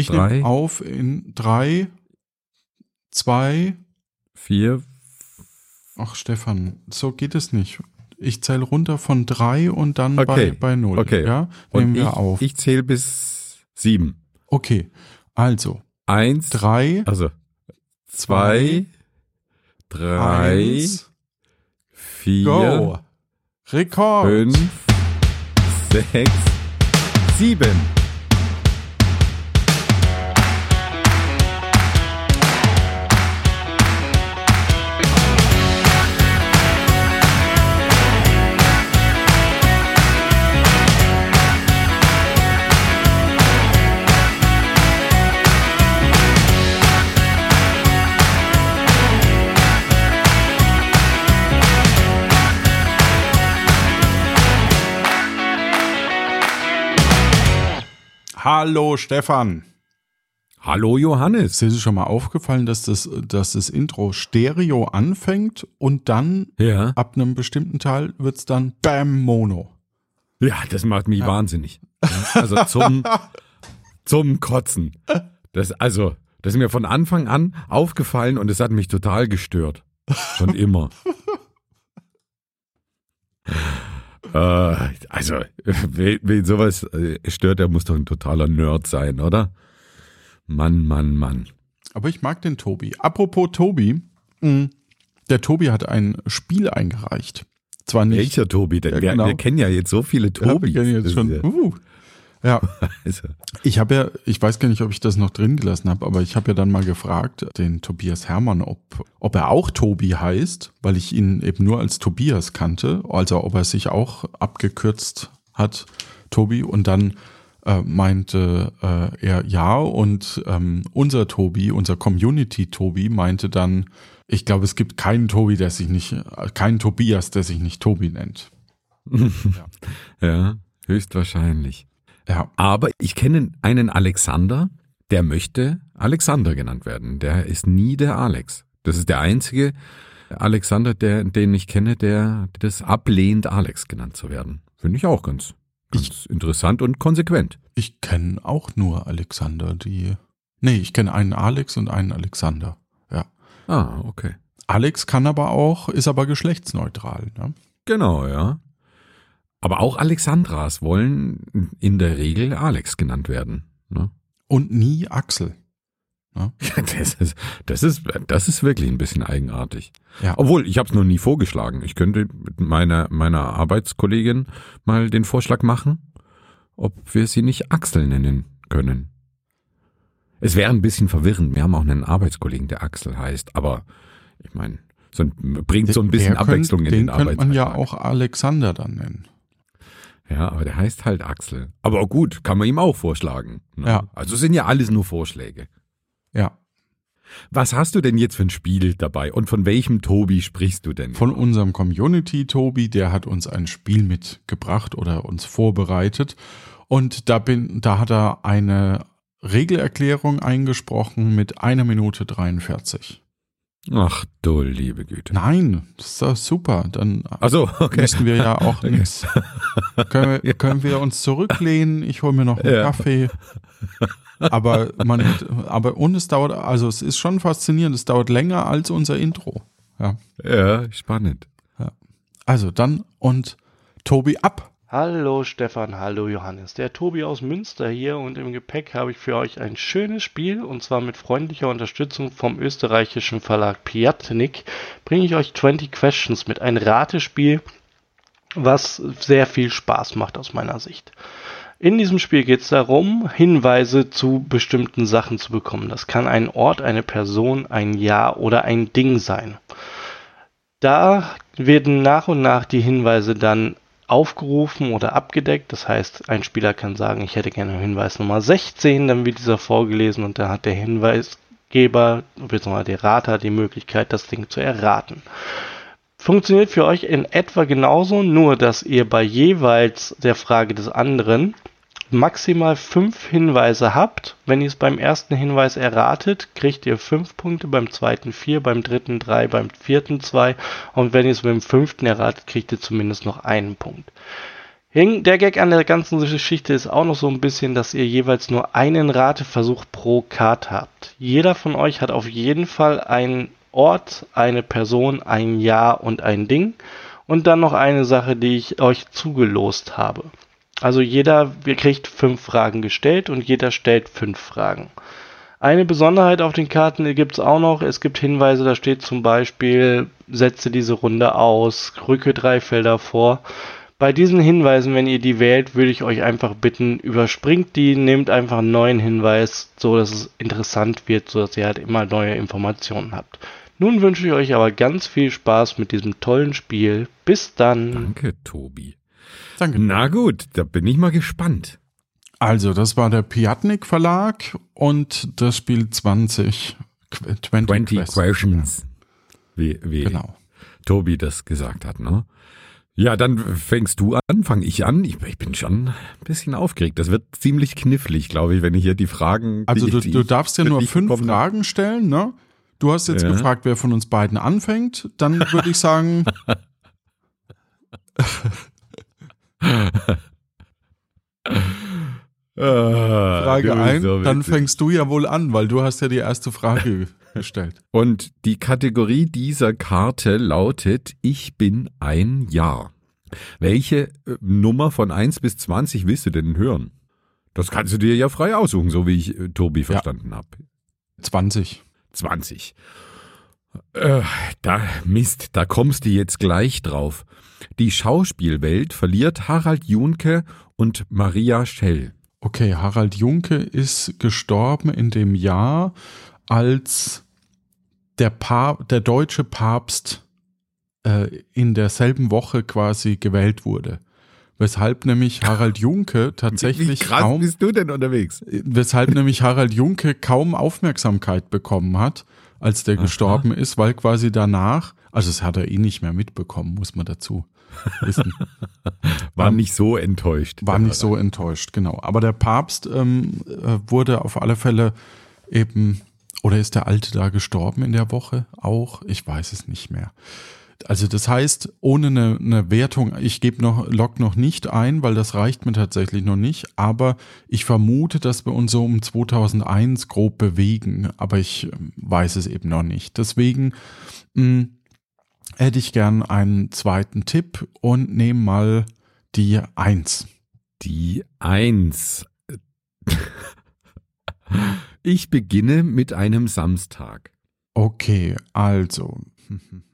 Ich Drei. nehme auf in drei, zwei, Vier. ach Stefan, so geht es nicht. Ich zähle runter von drei und dann Okay. bei, bei null. Okay. Ja, nehmen Und wir ich, auf. ich zähle bis sieben. okay, also Eins. drei, Also zwei, drei, eins, vier, go. Rekord. fünf, sechs, sieben. Hallo Stefan. Hallo Johannes. Ist dir schon mal aufgefallen, dass das, dass das Intro Stereo anfängt und dann Ja. ab einem bestimmten Teil wird's dann Bam Mono. Ja, das macht mich wahnsinnig. Ja, Also zum, zum Kotzen. Das, also, das ist mir von Anfang an aufgefallen und es hat mich total gestört. Schon immer. äh, also, wen, sowas äh, stört, der muss doch ein totaler Nerd sein, oder? Mann, Mann, Mann. Aber ich mag den Tobi. Apropos Tobi, mh, der Tobi hat ein Spiel eingereicht. Zwar nicht. Welcher Tobi denn? Ja, wir, genau. wir kennen ja jetzt so viele Ja, Tobis. wir kennen jetzt schon. Uh. Ja, Ja, also, ich habe ja, ich weiß gar nicht, ob ich das noch drin gelassen habe, aber ich habe ja dann mal gefragt, den Tobias Hermann, ob, ob er auch Tobi heißt, weil ich ihn eben nur als Tobias kannte, also ob er sich auch abgekürzt hat, Tobi, und dann äh, meinte äh, er ja. Und ähm, unser Tobi, unser Community-Tobi meinte dann, ich glaube, es gibt keinen Tobi, der sich nicht, keinen Tobias, der sich nicht Tobi nennt. ja, höchstwahrscheinlich. Ja, Aber ich kenne einen Alexander, der möchte Alexander genannt werden. Der ist nie der Alex. Das ist der einzige Alexander, der, den ich kenne, der das ablehnt, Alex genannt zu werden. Finde ich auch ganz, ganz interessant und konsequent. Ich kenne auch nur Alexander, die. Nee, ich kenne einen Alex und einen Alexander. Ja. Ah, okay. Alex kann aber auch, ist aber geschlechtsneutral. Ne? Genau, ja. Aber auch Alexandras wollen in der Regel Alex genannt werden. Ne? Und nie Axel. Das ist, das ist, das ist wirklich ein bisschen eigenartig. Ja. Obwohl, ich habe es noch nie vorgeschlagen. Ich könnte mit meiner, meiner Arbeitskollegin mal den Vorschlag machen, ob wir sie nicht Axel nennen können. Es wäre ein bisschen verwirrend. Wir haben auch einen Arbeitskollegen, der Axel heißt, aber ich meine, so ein, bringt so ein bisschen Der Abwechslung könnt, in den den könnte man ja Arbeitsalltag. auch Alexander dann nennen. Ja, aber der heißt halt Axel. Aber gut, kann man ihm auch vorschlagen. ne? Ja. Also sind ja alles nur Vorschläge. Ja. Was hast du denn jetzt für ein Spiel dabei und von welchem Tobi sprichst du denn? Von unserem Community Tobi, der hat uns ein Spiel mitgebracht oder uns vorbereitet. Und da bin, da hat er eine Regelerklärung eingesprochen mit einer Minute 43. Ach du liebe Güte. Nein, das ist doch super. Dann Also, okay. müssen wir ja auch nichts. Können wir, können wir uns zurücklehnen? Ich hole mir noch einen Ja. Kaffee. Aber man, aber und es dauert, also es ist schon faszinierend. Es dauert länger als unser Intro. Ja. Ja, spannend. Also dann und Tobi ab. Hallo Stefan, hallo Johannes. Der Tobi aus Münster hier und im Gepäck habe ich für euch ein schönes Spiel und zwar mit freundlicher Unterstützung vom österreichischen Verlag Piatnik bringe ich euch 20 Questions mit ein Ratespiel, was sehr viel Spaß macht aus meiner Sicht. In diesem Spiel geht es darum, Hinweise zu bestimmten Sachen zu bekommen. Das kann ein Ort, eine Person, ein Jahr oder ein Ding sein. Da werden nach und nach die Hinweise dann aufgerufen oder abgedeckt. Das heißt, ein Spieler kann sagen, ich hätte gerne Hinweis Nummer 16, dann wird dieser vorgelesen und dann hat der Hinweisgeber bzw. der Rater die Möglichkeit, das Ding zu erraten. Funktioniert für euch in etwa genauso, nur dass ihr bei jeweils der Frage des anderen maximal fünf Hinweise habt. Wenn ihr es beim ersten Hinweis erratet, kriegt ihr fünf Punkte, beim zweiten vier, beim dritten drei, beim vierten zwei und wenn ihr es beim fünften erratet, kriegt ihr zumindest noch einen Punkt. Der Gag an der ganzen Geschichte ist auch noch so ein bisschen, dass ihr jeweils nur einen Rateversuch pro Karte habt. Jeder von euch hat auf jeden Fall einen Ort, eine Person, ein Jahr und ein Ding und dann noch eine Sache, die ich euch zugelost habe. Also jeder, kriegt fünf Fragen gestellt und jeder stellt fünf Fragen. Eine Besonderheit auf den Karten gibt es auch noch. Es gibt Hinweise, da steht zum Beispiel, setze diese Runde aus, rücke drei Felder vor. Bei diesen Hinweisen, wenn ihr die wählt, würde ich euch einfach bitten, überspringt die, nehmt einfach einen neuen Hinweis, so dass es interessant wird, so dass ihr halt immer neue Informationen habt. Nun wünsche ich euch aber ganz viel Spaß mit diesem tollen Spiel. Bis dann. Danke, Tobi. Danke. Na gut, da bin ich mal gespannt. Also, das war der Piatnik Verlag und das Spiel 20. 20, 20 questions. questions. Wie, wie genau. Tobi das gesagt hat, ne? Ja, dann fängst du an, fange ich an. Ich, ich, bin schon ein bisschen aufgeregt. Das wird ziemlich knifflig, glaube ich, wenn ich hier die Fragen. Also die, du, die du darfst ja nur fünf bekomme. Fragen stellen, ne? Du hast jetzt ja. gefragt, wer von uns beiden anfängt. Dann würde ich sagen. Frage 1, so dann fängst du ja wohl an, weil du hast ja die erste Frage gestellt. Und die Kategorie dieser Karte lautet, ich bin ein Jahr. Welche äh, Nummer von 1 bis 20 willst du denn hören? Das kannst du dir ja frei aussuchen, so wie ich äh, Tobi verstanden ja. habe. 20. 20. Äh, da, Mist, da kommst du jetzt gleich drauf. Die Schauspielwelt verliert Harald Junke und Maria Schell. Okay, Harald Junke ist gestorben in dem Jahr, als der, Pap der deutsche Papst äh, in derselben Woche quasi gewählt wurde. Weshalb nämlich Harald Junke tatsächlich Wie krass kaum, bist du denn unterwegs? Weshalb nämlich Harald Junke kaum Aufmerksamkeit bekommen hat, als der Aha. gestorben ist, weil quasi danach, also das hat er eh nicht mehr mitbekommen, muss man dazu wissen. war ähm, nicht so enttäuscht. War nicht so enttäuscht, genau. Aber der Papst ähm, äh, wurde auf alle Fälle eben oder ist der Alte da gestorben in der Woche auch? Ich weiß es nicht mehr. Also das heißt, ohne eine, eine Wertung, ich gebe noch Log noch nicht ein, weil das reicht mir tatsächlich noch nicht, aber ich vermute, dass wir uns so um 2001 grob bewegen, aber ich ähm, weiß es eben noch nicht. Deswegen mh, hm, hätte ich gern einen zweiten Tipp und nehme mal die Eins. Die Eins. Ich beginne mit einem Samstag. Okay, also.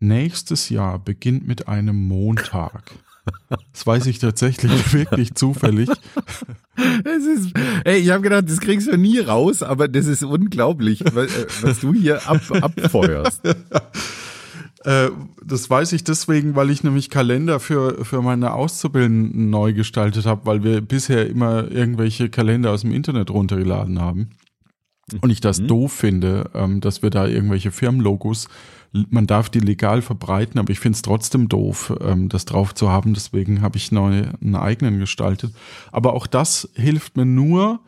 Nächstes Jahr beginnt mit einem Montag. Das weiß ich tatsächlich wirklich zufällig. Es ist, ey, ich habe gedacht, das kriegst du nie raus, aber das ist unglaublich, was, äh, was du hier ab, abfeuerst. Äh, das weiß ich deswegen, weil ich nämlich Kalender für, für meine Auszubildenden neu gestaltet habe, weil wir bisher immer irgendwelche Kalender aus dem Internet runtergeladen haben. Und ich das mhm. doof finde, ähm, dass wir da irgendwelche Firmenlogos, man darf die legal verbreiten, aber ich finde es trotzdem doof, ähm, das drauf zu haben. Deswegen habe ich neu einen eigenen gestaltet. Aber auch das hilft mir nur,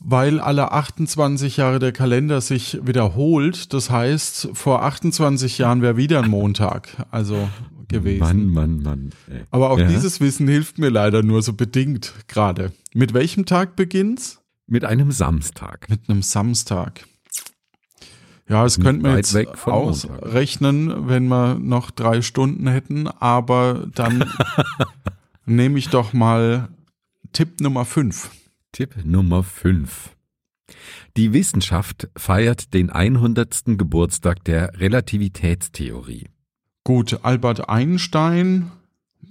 weil alle 28 Jahre der Kalender sich wiederholt. Das heißt, vor 28 Jahren wäre wieder ein Montag, also gewesen. Mann, Mann, Mann. Ey. Aber auch ja. dieses Wissen hilft mir leider nur so bedingt gerade. Mit welchem Tag beginnt's? Mit einem Samstag. Mit einem Samstag. Ja, es könnte man jetzt ausrechnen, wenn wir noch drei Stunden hätten, aber dann nehme ich doch mal Tipp Nummer 5. Tipp Nummer 5. Die Wissenschaft feiert den 100. Geburtstag der Relativitätstheorie. Gut, Albert Einstein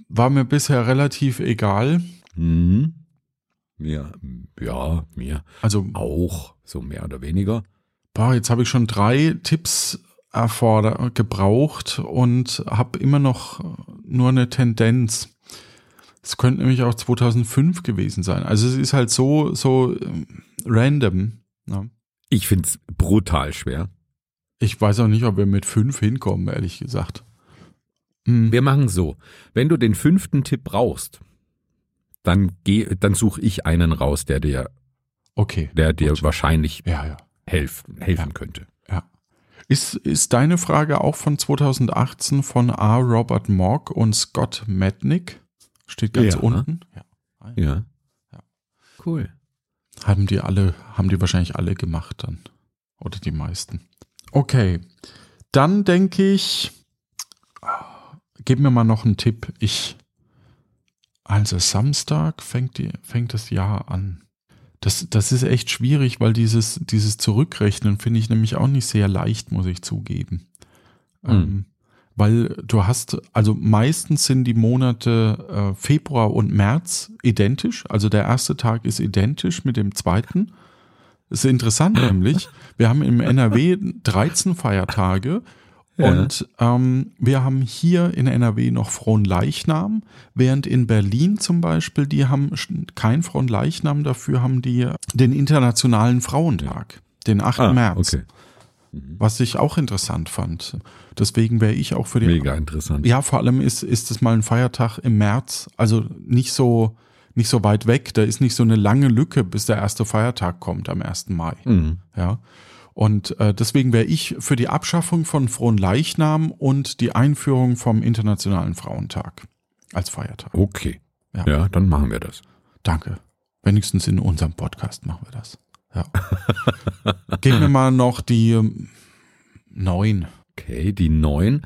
war mir bisher relativ egal. Mhm. Mir, ja, mir. Also auch, so mehr oder weniger. Boah, jetzt habe ich schon drei Tipps erforder gebraucht und habe immer noch nur eine Tendenz. Es könnte nämlich auch 2005 gewesen sein. Also es ist halt so, so ähm, random. Ja. Ich finde es brutal schwer. Ich weiß auch nicht, ob wir mit fünf hinkommen, ehrlich gesagt. Hm. Wir machen so. Wenn du den fünften Tipp brauchst, dann geh, dann suche ich einen raus, der dir, okay, der dir gut. wahrscheinlich ja, ja. Helfen, helfen ja. könnte. Ja. Ist, ist deine Frage auch von 2018 von A. Robert Mock und Scott Mednick? Steht ganz Ja. unten. Ja. Ja. Ja. Cool. Haben die alle, haben die wahrscheinlich alle gemacht dann. Oder die meisten. Okay. Dann denke ich, gib mir mal noch einen Tipp. Ich, also Samstag fängt, die, fängt das Jahr an. Das, das ist echt schwierig, weil dieses, dieses Zurückrechnen finde ich nämlich auch nicht sehr leicht, muss ich zugeben. Ähm, weil du hast, also meistens sind die Monate äh, Februar und März identisch. Also der erste Tag ist identisch mit dem zweiten. Das ist interessant nämlich. Wir haben im NRW 13 Feiertage Ja. und ähm, wir haben hier in NRW noch Fronleichnam, während in Berlin zum Beispiel, die haben kein Fronleichnam, dafür haben die den Internationalen Frauentag, den 8. Ah, März. okay. Was ich auch interessant fand. Deswegen wäre ich auch für den. Mega interessant. Ja, vor allem ist, ist es mal ein Feiertag im März, also nicht so, nicht so weit weg. Da ist nicht so eine lange Lücke, bis der erste Feiertag kommt am 1. Mai. Mhm. Ja. Und äh, deswegen wäre ich für die Abschaffung von Fronleichnam und die Einführung vom Internationalen Frauentag als Feiertag. Okay. Ja. Ja. dann machen wir das. Danke. Wenigstens in unserem Podcast machen wir das. Ja. Gib mir mal noch die ähm, neun. Okay, die neun.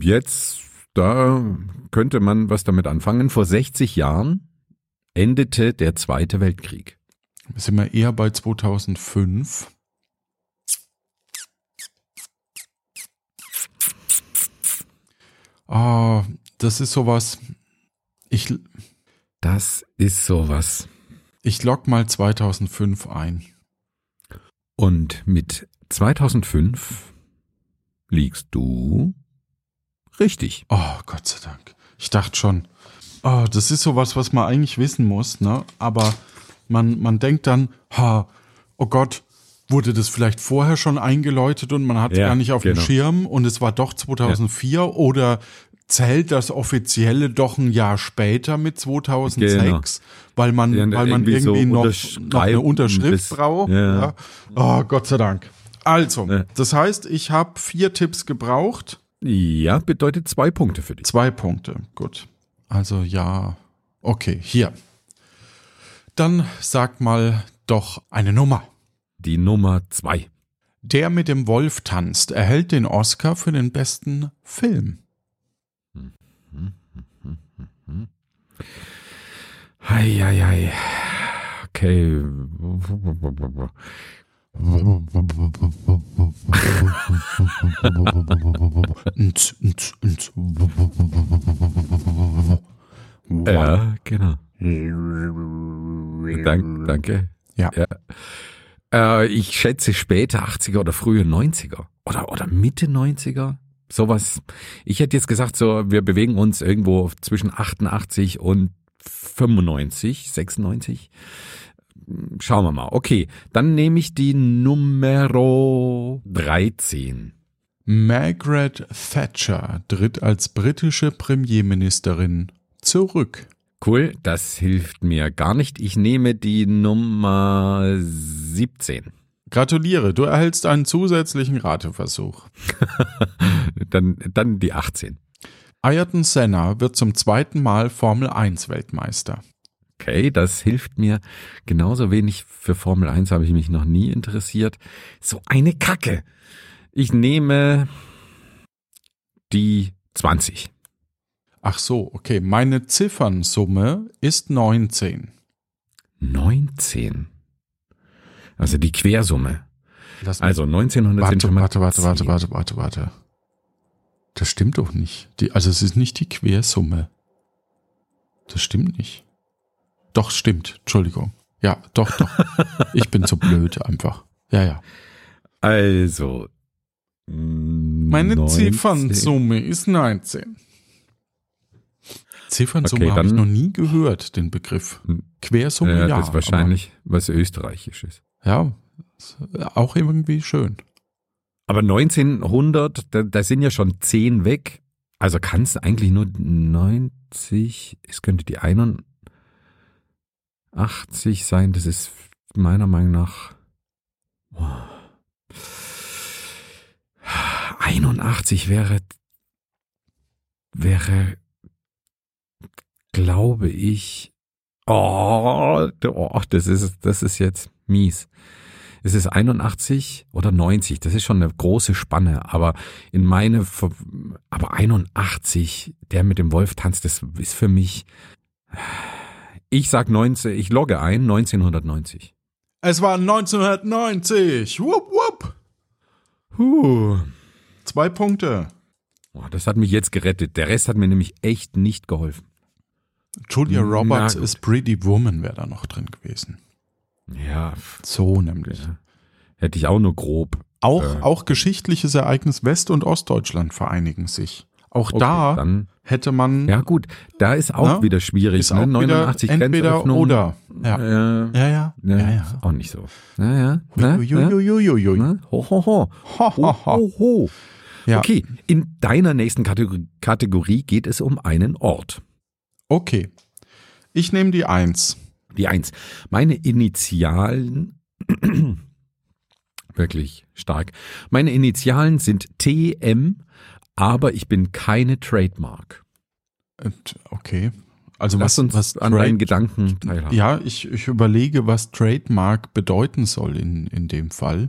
Jetzt, da könnte man was damit anfangen. Vor 60 Jahren endete der Zweite Weltkrieg. Sind wir eher bei 2005. Ah, das ist sowas. Ich, Das ist sowas. ich log mal 2005 ein. Und mit 2005 liegst du richtig. Oh, Gott sei Dank. Ich dachte schon, oh, das ist sowas, was man eigentlich wissen muss, ne? Aber man, man denkt dann, ha, oh Gott, wurde das vielleicht vorher schon eingeläutet und man hat es Ja, gar nicht auf dem genau. Schirm und es war doch 2004 oder zählt das Offizielle doch ein Jahr später mit 2006, weil man, Ja, weil man irgendwie irgendwie so noch, noch eine Unterschrift das- braucht. ja. Ja. Oh, Gott sei Dank. Also, Ja. das heißt, ich habe vier Tipps gebraucht. Ja, bedeutet zwei Punkte für dich. Zwei Punkte, gut. Also ja, okay, hier. Dann sag mal doch eine Nummer. Die Nummer zwei. Der mit dem Wolf tanzt erhält den Oscar für den besten Film. Heieiei. Okay. Ja, genau. Dank, danke. Ja. Äh, ich schätze später 80er oder frühe 90er. Oder, oder Mitte 90er. Sowas. Ich hätte jetzt gesagt, so, wir bewegen uns irgendwo zwischen 88 und 95, 96. Schauen wir mal. Okay, dann nehme ich die Numero 13. Margaret Thatcher tritt als britische Premierministerin zurück. Cool, das hilft mir gar nicht. Ich nehme die Nummer 17. Gratuliere, du erhältst einen zusätzlichen Rateversuch. Dann, dann die 18. Ayrton Senna wird zum zweiten Mal Formel 1 Weltmeister. Okay, das hilft mir genauso wenig. Für Formel 1 habe ich mich noch nie interessiert. So eine Kacke. Ich nehme die 20. Ach so, okay. Meine Ziffernsumme ist 19. 19. Also die Quersumme. Also 1900 sind warte, warte, warte, warte, 10. warte, warte, warte. Das stimmt doch nicht. Die, also es ist nicht die Quersumme. Das stimmt nicht. Doch, stimmt. Entschuldigung. Ja, doch, doch. ich bin zu blöd einfach. Ja, ja. Also. Meine 19. Ziffernsumme ist 19. Ziffernsumme Okay, habe ich noch nie gehört, den Begriff. Quersumme, Ja, ja. das ist wahrscheinlich was Österreichisches. Aber, ja, auch irgendwie schön. Aber 1900, da, da sind ja schon 10 weg. Also kann es eigentlich nur 90, es könnte die 81 sein. Das ist meiner Meinung nach oh. 81 wäre wäre glaube ich. Oh, oh, das ist, das ist jetzt mies. Es ist 81 oder 90, das ist schon eine große Spanne, aber in meine, aber 81, der mit dem Wolf tanzt, das ist für mich, ich sag 19, ich logge ein, 1990. Es war 1990. Wupp, wupp. Huh. Zwei Punkte. Oh, das hat mich jetzt gerettet. Der Rest hat mir nämlich echt nicht geholfen. Julia Na Roberts gut. ist Pretty Woman, wäre da noch drin gewesen. Ja, So nämlich. ja. hätte ich auch nur grob. Auch, Äh. auch geschichtliches Ereignis West- und Ostdeutschland vereinigen sich. Auch Okay, da dann, hätte man ja gut, da ist auch Na, wieder schwierig. ist ne? auch 89 wieder entweder oder. Ja. Äh, Ja, ja. ja, ja. Ist auch nicht so. Ja, ja. Ne? Ne? Uiuiuiuiui. Ne? Ho, ho, ho. Ho, Ho, ho. Ja. Okay, in deiner nächsten Kategorie geht es um einen Ort. Okay. Ich nehme die Eins. Die Eins. Meine Initialen, wirklich stark. Meine Initialen sind TM, aber ich bin keine Trademark. Okay. Also Lass was, uns was an Trade- deinen Gedanken teilhaben. Ja, ich, ich überlege, was Trademark bedeuten soll in, in dem Fall.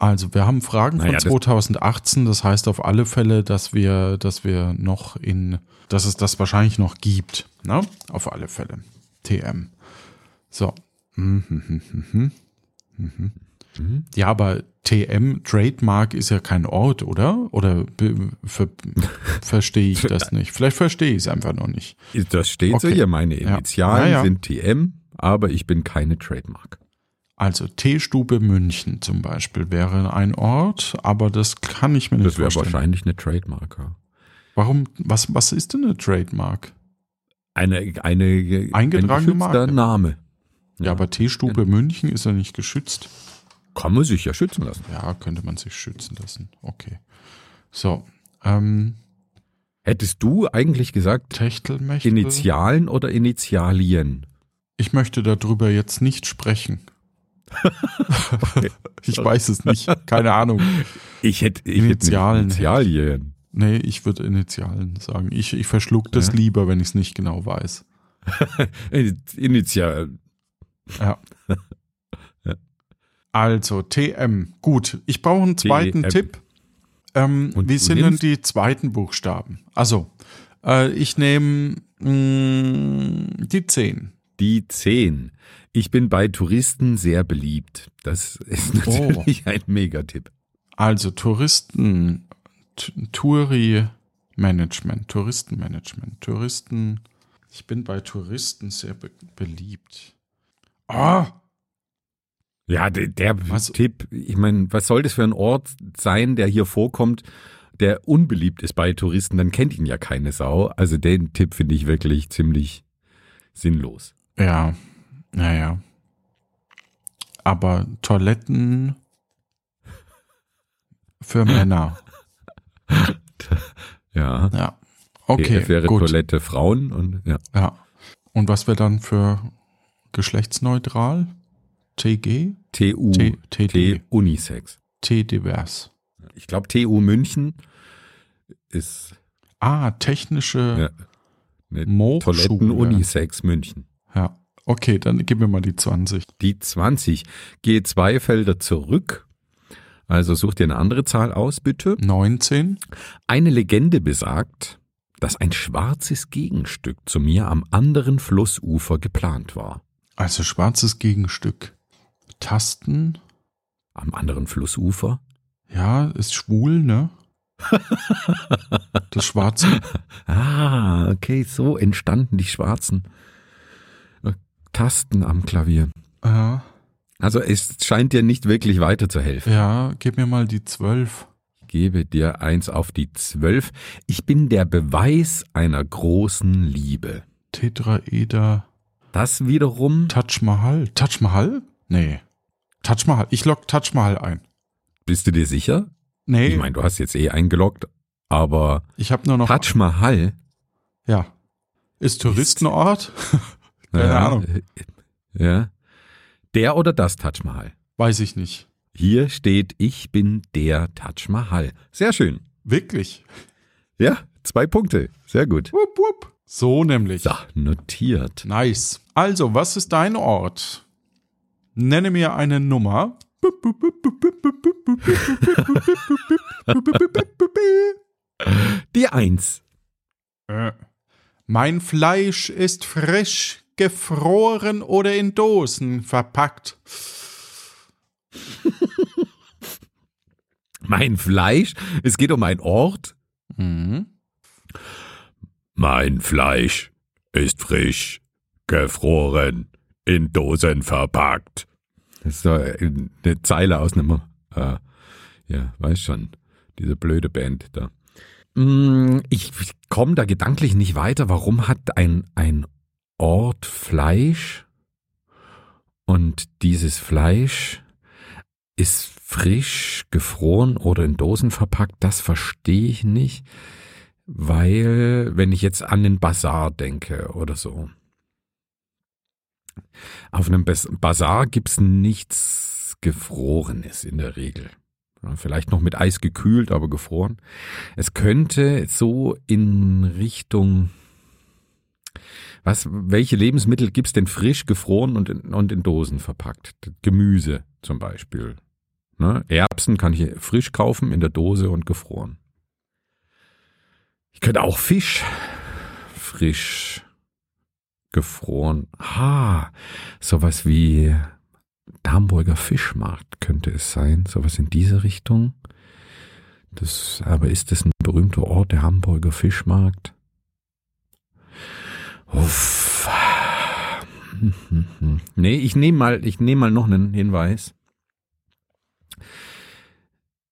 Also wir haben Fragen Naja, von das- 2018, das heißt auf alle Fälle, dass wir, dass wir noch in, dass es das wahrscheinlich noch gibt. Ne? Auf alle Fälle. TM. So. Mhm, mhm, mhm. Ja, aber TM, Trademark ist ja kein Ort, oder? Oder ver, verstehe ich das nicht? Vielleicht verstehe ich es einfach noch nicht. Das steht so Okay. hier. Meine. Initialen Ja, ja. sind TM, aber ich bin keine Trademark. Also Teestube München zum Beispiel wäre ein Ort, aber das kann ich mir nicht Das wäre vorstellen. wahrscheinlich eine Trademark. Ja. Warum, was, was ist denn eine Trademark? Eine, eine Eingetragene ein Marke. Name. Ja, aber Teestube München ist ja nicht geschützt. Kann man sich ja schützen lassen. Ja, könnte man sich schützen lassen. Okay. So, ähm, Hättest du eigentlich gesagt, Techtelmechtel. Initialen oder Initialien? Ich möchte darüber jetzt nicht sprechen. ich weiß es nicht. Keine Ahnung. Ich hätte ich Initialen. Hätte Initialien. Nee, ich würde Initialen sagen. Ich, ich verschluck das Ja. lieber, wenn ich es nicht genau weiß. Initial. Ja. Also, TM. Gut, ich brauche einen zweiten TM. Tipp. Ähm, Und wie sind denn die zweiten Buchstaben? Also, äh, ich nehme mh, die 10. Die 10. Ich bin bei Touristen sehr beliebt. Das ist Oh. natürlich ein Megatipp. Also Touristen, Touri-Management, Touristenmanagement, Touristen. Ich bin bei Touristen sehr be beliebt. Ah, Ja, der, der Tipp, ich meine, was soll das für ein Ort sein, der hier vorkommt, der unbeliebt ist bei Touristen? Dann kennt ihn ja keine Sau. Also den Tipp finde ich wirklich ziemlich sinnlos. Ja, naja. Aber Toiletten für Männer. Ja. Ja. Okay, es wäre gut. Toilette Frauen und ja. Ja. Und was wäre dann für geschlechtsneutral? TG? TU, T- TD. T Unisex. T-divers. Ich glaube, TU München ist Ah, technische ja. Toiletten Unisex München. Okay, dann gib mir mal die 20. Die 20. Gehe zwei Felder zurück. Also such dir eine andere Zahl aus, bitte. 19. Eine Legende besagt, dass ein schwarzes Gegenstück zu mir am anderen Flussufer geplant war. Also schwarzes Gegenstück. Tasten. Am anderen Flussufer? Ja, ist schwul, ne? Das Schwarze. Ah, okay, so entstanden die schwarzen Tasten am Klavier. Ja, Also es scheint dir nicht wirklich weiterzuhelfen. ja, gib mir mal die 12. Ich gebe dir eins auf die zwölf. Ich bin der Beweis einer großen Liebe. Tetraeder. Das wiederum, Taj Mahal. Taj Mahal? Nee. Taj Mahal. Ich lock Taj Mahal ein. bist du dir sicher? Nee, Ich meine, du hast jetzt eh eingeloggt, aber ich habe nur noch. Taj Mahal, Ja. Ist Touristenort? Keine ja, Ahnung. Ja. Der oder das Taj Mahal? Weiß ich nicht. Hier steht, ich bin der Taj Mahal. Sehr schön. Wirklich? Ja, zwei Punkte. Sehr gut. Wupp, wupp. So nämlich. So, notiert. Nice. Also, was ist dein Ort? Nenne mir eine Nummer. Die Eins. Äh. Mein Fleisch ist frisch, gefroren oder in Dosen verpackt. Mein Fleisch? Es geht um einen Ort? Mhm. Mein Fleisch ist frisch, gefroren, in Dosen verpackt. Das ist so eine Zeile aus einem, äh, ja, weiß schon, diese blöde Band da. Mm, Ich komme da gedanklich nicht weiter. Warum hat ein, ein Ort Fleisch und dieses Fleisch ist frisch, gefroren oder in Dosen verpackt? Das verstehe ich nicht, weil wenn ich jetzt an den Bazar denke oder so. Auf einem Bazar gibt's nichts Gefrorenes in der Regel. Vielleicht noch mit Eis gekühlt, aber gefroren. Es könnte so in Richtung, was, welche Lebensmittel gibt's denn frisch, gefroren und in, und in Dosen verpackt? Gemüse zum Beispiel. Ne? Erbsen kann ich frisch kaufen, in der Dose und gefroren. Ich könnte auch Fisch frisch, gefroren. Ha, sowas wie Hamburger Fischmarkt könnte es sein, sowas in diese Richtung. Das, aber ist das ein berühmter Ort, der Hamburger Fischmarkt? Uff. Nee, ich nehme mal, ich nehme mal noch einen Hinweis.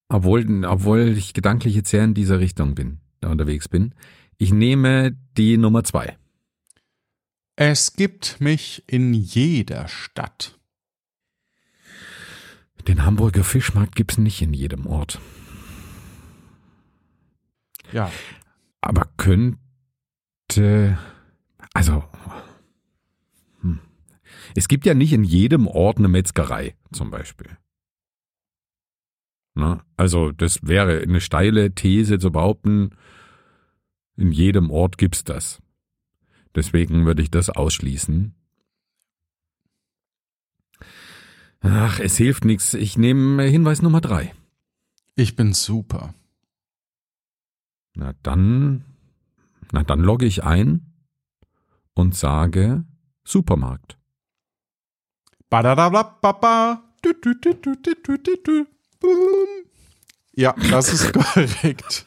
Obwohl, obwohl ich gedanklich jetzt sehr in dieser Richtung bin, da unterwegs bin. Ich nehme die Nummer zwei. Es gibt mich in jeder Stadt. Den Hamburger Fischmarkt gibt's nicht in jedem Ort. Ja. Aber könnte, also, hm. es gibt ja nicht in jedem Ort eine Metzgerei, zum Beispiel. Ne? Also, das wäre eine steile These zu behaupten, in jedem Ort gibt's das. Deswegen würde ich das ausschließen. Ach, es hilft nichts. Ich nehme Hinweis Nummer drei. Ich bin super. Na dann, na dann logge ich ein und sage Supermarkt. Ja, das ist korrekt.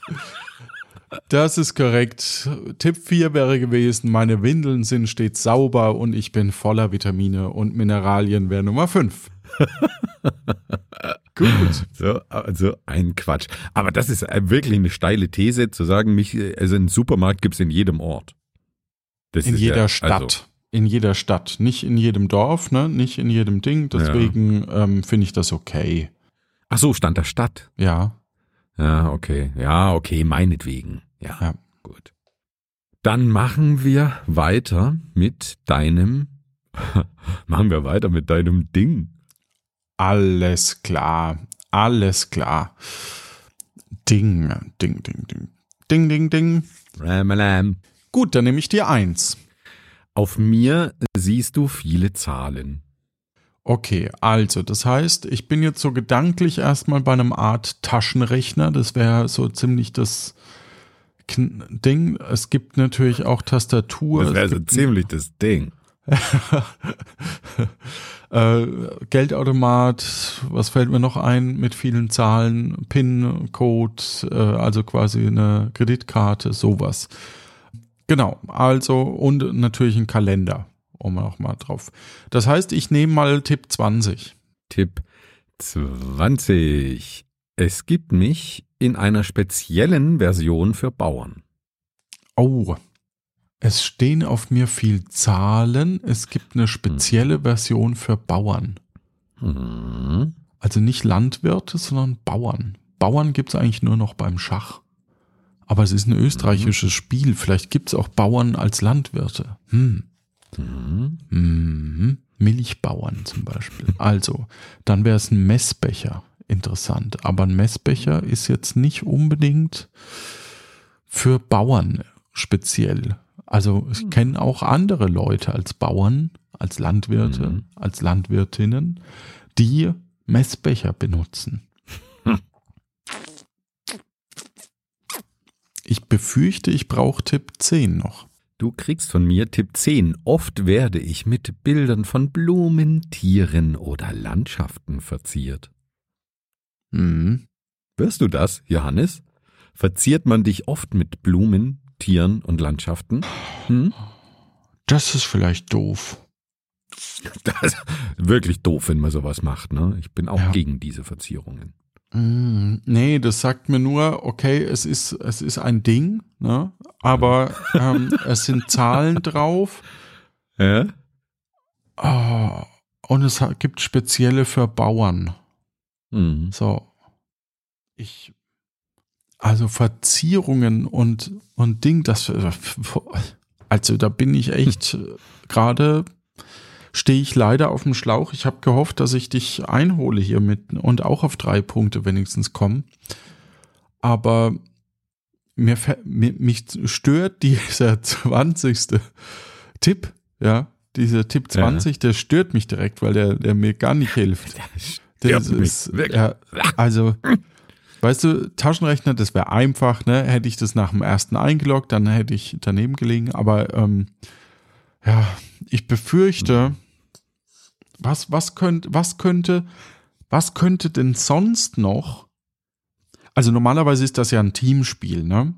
Das ist korrekt. Tipp 4 wäre gewesen, meine Windeln sind stets sauber und ich bin voller Vitamine und Mineralien wäre Nummer 5. Gut. So, also ein Quatsch. Aber das ist äh, wirklich eine steile These, zu sagen, mich, also einen Supermarkt gibt's in jedem Ort. Das In jeder ja, Stadt. Also, In jeder Stadt. Nicht in jedem Dorf, ne? Nicht in jedem Ding. Deswegen ähm, finde ich das okay. ach so, stand da Stadt. Ja. Ja, okay. Ja, okay, meinetwegen. Ja, Ja. gut. Dann machen wir weiter mit deinem, machen wir weiter mit deinem Ding. Alles klar. Alles klar. Ding, ding, ding, ding. Ding, ding, ding. Ramalam. Gut, dann nehme ich dir eins. Auf mir siehst du viele Zahlen. Okay, also das heißt, ich bin jetzt so gedanklich erstmal bei einem Art Taschenrechner. Das wäre so ziemlich das Ding. Es gibt natürlich auch Tastatur. Das wäre so ziemlich das Ding. äh, Geldautomat, was fällt mir noch ein mit vielen Zahlen, PIN-Code, äh, also quasi eine Kreditkarte, sowas. Genau, also und natürlich ein Kalender, um auch mal drauf. Das heißt, ich nehme mal Tipp 20. Tipp 20. Es gibt mich in einer speziellen Version für Bauern. Oh, es stehen auf mir viel Zahlen. Es gibt eine spezielle Version für Bauern. Mhm. Also nicht Landwirte, sondern Bauern. Bauern gibt es eigentlich nur noch beim Schach. Aber es ist ein österreichisches Spiel. Vielleicht gibt es auch Bauern als Landwirte. Hm. Mhm. Mhm. Milchbauern zum Beispiel. Also, dann wäre es ein Messbecher. Interessant. Aber ein Messbecher ist jetzt nicht unbedingt für Bauern speziell. Also ich kenne auch andere Leute als Bauern, als Landwirte, Mhm. als Landwirtinnen, die Messbecher benutzen. Ich befürchte, ich brauche Tipp 10 noch. Du kriegst von mir Tipp 10. Oft werde ich mit Bildern von Blumen, Tieren oder Landschaften verziert. Hm. Wirst du das, Johannes? Verziert man dich oft mit Blumen, Tieren und Landschaften? Hm? Das ist vielleicht doof. Das ist wirklich doof, wenn man sowas macht. Ne? Ich bin auch Ja. gegen diese Verzierungen. Hm, Nee, das sagt mir nur, okay, es ist, es ist ein Ding, ne? aber ähm, es sind Zahlen drauf Ja? Ah, und es gibt spezielle für Bauern. Mhm. So. Ich. Also Verzierungen und, und Ding, das. Also da bin ich echt gerade. Stehe ich leider auf dem Schlauch. Ich habe gehofft, dass ich dich einhole hier mit und auch auf drei Punkte wenigstens kommen. Aber mir, fä- mi- mich stört dieser 20. Tipp, ja, dieser Tipp 20, der stört mich direkt, weil der, der mir gar nicht hilft. Das ist, ja, also, weißt du, Taschenrechner, das wäre einfach, ne? Hätte ich das nach dem ersten eingeloggt, dann hätte ich daneben gelegen. Aber ähm, ja, ich befürchte, was, was könnte, was könnte, was könnte denn sonst noch? Also normalerweise ist das ja ein Teamspiel, ne?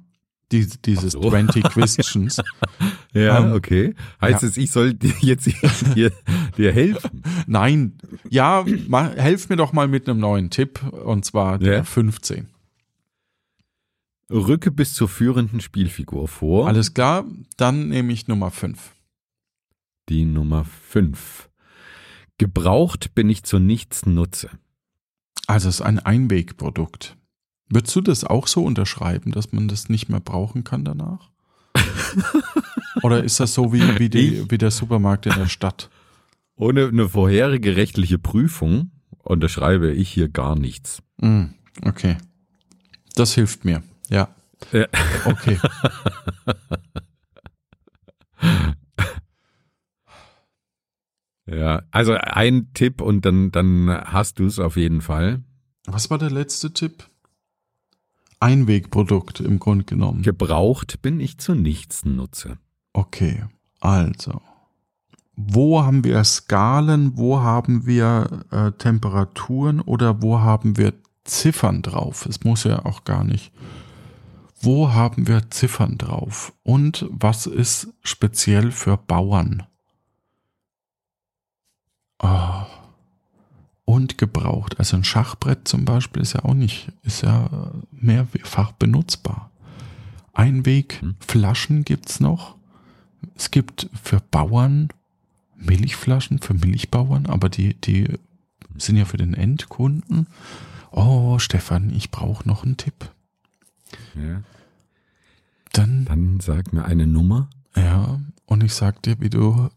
Die, dieses so. 20 Questions. Ja, Ähm, okay. Heißt ja. es, ich soll dir jetzt dir, dir helfen? Nein, ja, ma, helf mir doch mal mit einem neuen Tipp und zwar der Ja. 15. Rücke bis zur führenden Spielfigur vor. Alles klar, dann nehme ich Nummer 5. Die Nummer 5. Gebraucht bin ich zu nichts nutze. Also es ist ein Einwegprodukt. Würdest du das auch so unterschreiben, dass man das nicht mehr brauchen kann danach? Oder ist das so wie, wie, die, wie der Supermarkt in der Stadt? Ohne eine vorherige rechtliche Prüfung unterschreibe ich hier gar nichts. Mm, okay. Das hilft mir. Ja. Ja. Okay. Ja, also ein Tipp und dann, dann hast du es auf jeden Fall. Was war der letzte Tipp? Einwegprodukt im Grunde genommen. Gebraucht bin ich zu nichts nutze. Okay, also. Wo haben wir Skalen, wo haben wir äh, Temperaturen oder wo haben wir Ziffern drauf? Es muss ja auch gar nicht. Wo haben wir Ziffern drauf? Und was ist speziell für Bauern? Ah. Und gebraucht. Also ein Schachbrett zum Beispiel ist ja auch nicht, ist ja mehrfach benutzbar. Einwegflaschen gibt's noch. Es gibt für Bauern Milchflaschen für Milchbauern, aber die, die sind ja für den Endkunden. Oh, Stefan, ich brauche noch einen Tipp. Ja. Dann, Dann sag mir eine Nummer, ja, und ich sag dir, wie du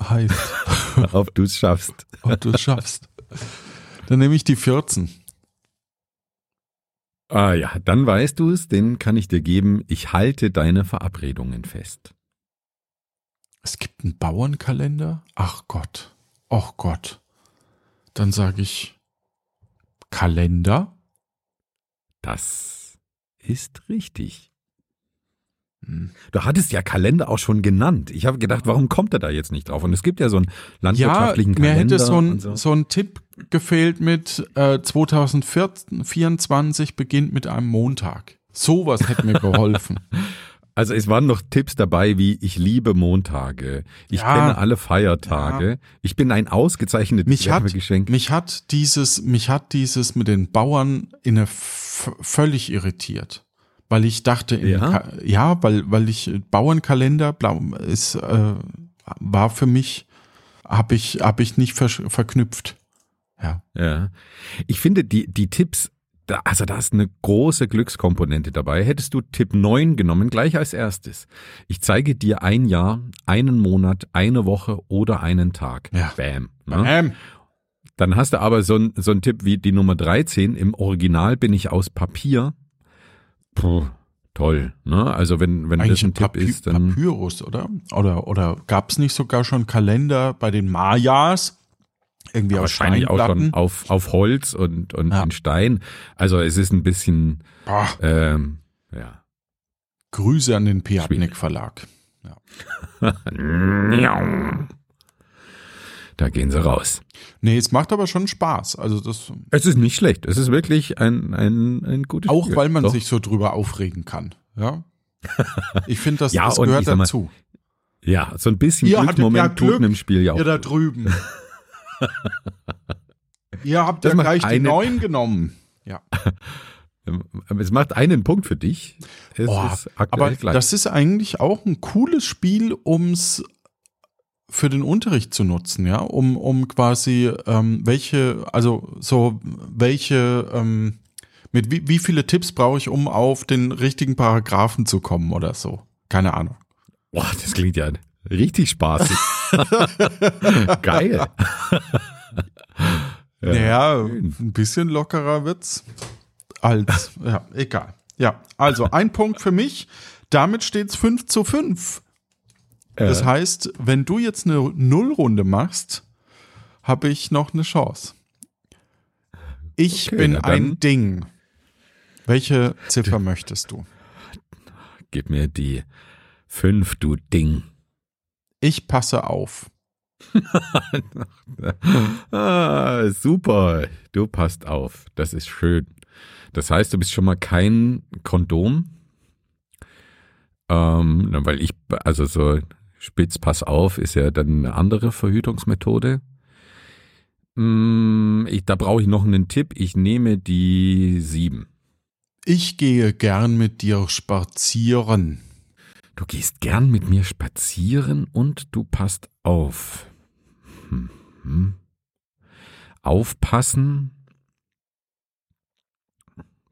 heißt, ob du es schaffst. ob du es schaffst. Dann nehme ich die 14. Ah ja, dann weißt du es, den kann ich dir geben. Ich halte deine Verabredungen fest. Es gibt einen Bauernkalender? Ach Gott. Ach Gott. Dann sage ich Kalender. Das ist richtig. Hm. Du hattest ja Kalender auch schon genannt. Ich habe gedacht, warum kommt er da jetzt nicht drauf? Und es gibt ja so einen landwirtschaftlichen mir Kalender. hätte so ein, so. so. ein Tipp gefehlt mit äh, 2024 beginnt mit einem Montag. Sowas hätte mir geholfen. Also es waren noch Tipps dabei wie ich liebe Montage, ich Ja. kenne alle Feiertage, ich bin ein ausgezeichnetes mich hat, mich hat dieses, mich hat dieses mit den Bauern in v- völlig irritiert. Weil ich dachte, Ja? Ja, weil, weil ich Bauernkalender blau ist, äh, war für mich, habe ich, habe ich nicht ver verknüpft. Ja. Ja. Ich finde die, die Tipps, da, also da ist eine große Glückskomponente dabei. Hättest du Tipp 9 genommen, gleich als erstes. Ich zeige dir ein Jahr, einen Monat, eine Woche oder einen Tag. Ja. Bam. Ne? Ähm, Dann hast du aber so ein, so ein Tipp wie die Nummer 13. Im Original bin ich aus Papier. Puh, toll. Ne? Also wenn, wenn das ein ein Tipp Papy ist, dann Papyrus, oder? Oder, oder gab es nicht sogar schon Kalender bei den Mayas? Irgendwie aus wahrscheinlich auch schon auf, auf Holz und, und Ja. in Stein. Also es ist ein bisschen, ähm, ja. Grüße an den. Piatnik Verlag. Da gehen sie raus. Nee, es macht aber schon Spaß. Also das, Es ist nicht schlecht. Es ist wirklich ein, ein, ein gutes auch Spiel. weil man Doch. sich so drüber aufregen kann. Ja. Ich finde, das, Ja, das gehört mal, dazu. Ja, so ein bisschen Ihr Glücksmoment ja tut Glück, einem Spiel ja auch. Ihr da drüben. Ihr habt Das ja gleich die neuen genommen. Ja. Es macht einen Punkt für dich. Es Oh, ist aktuell aber gleich. das ist eigentlich auch ein cooles Spiel, ums für den Unterricht zu nutzen, ja, um, um quasi ähm, welche, also so welche, ähm, mit wie, wie viele Tipps brauche ich, um auf den richtigen Paragraphen zu kommen oder so. Keine Ahnung. Boah, das klingt ja richtig spaßig. Geil. Ja, naja, ein bisschen lockerer wird's als, ja, egal. Ja, also ein Punkt für mich. Damit steht's 5 zu 5. Das Äh, heißt, wenn du jetzt eine Nullrunde machst, habe ich noch eine Chance. Ich Okay, bin ein Ding. Welche Ziffer möchtest du? gib mir die fünf, du Ding. Ich passe auf. ah, super. Du passt auf. Das ist schön. Das heißt, du bist schon mal kein Kondom. Ähm, weil ich, also so spitz pass auf ist ja dann eine andere Verhütungsmethode. Mm, ich, da brauche ich noch einen Tipp. Ich nehme die sieben. Ich gehe gern mit dir spazieren. Du gehst gern mit mir spazieren und du passt auf. Hm, hm. Aufpassen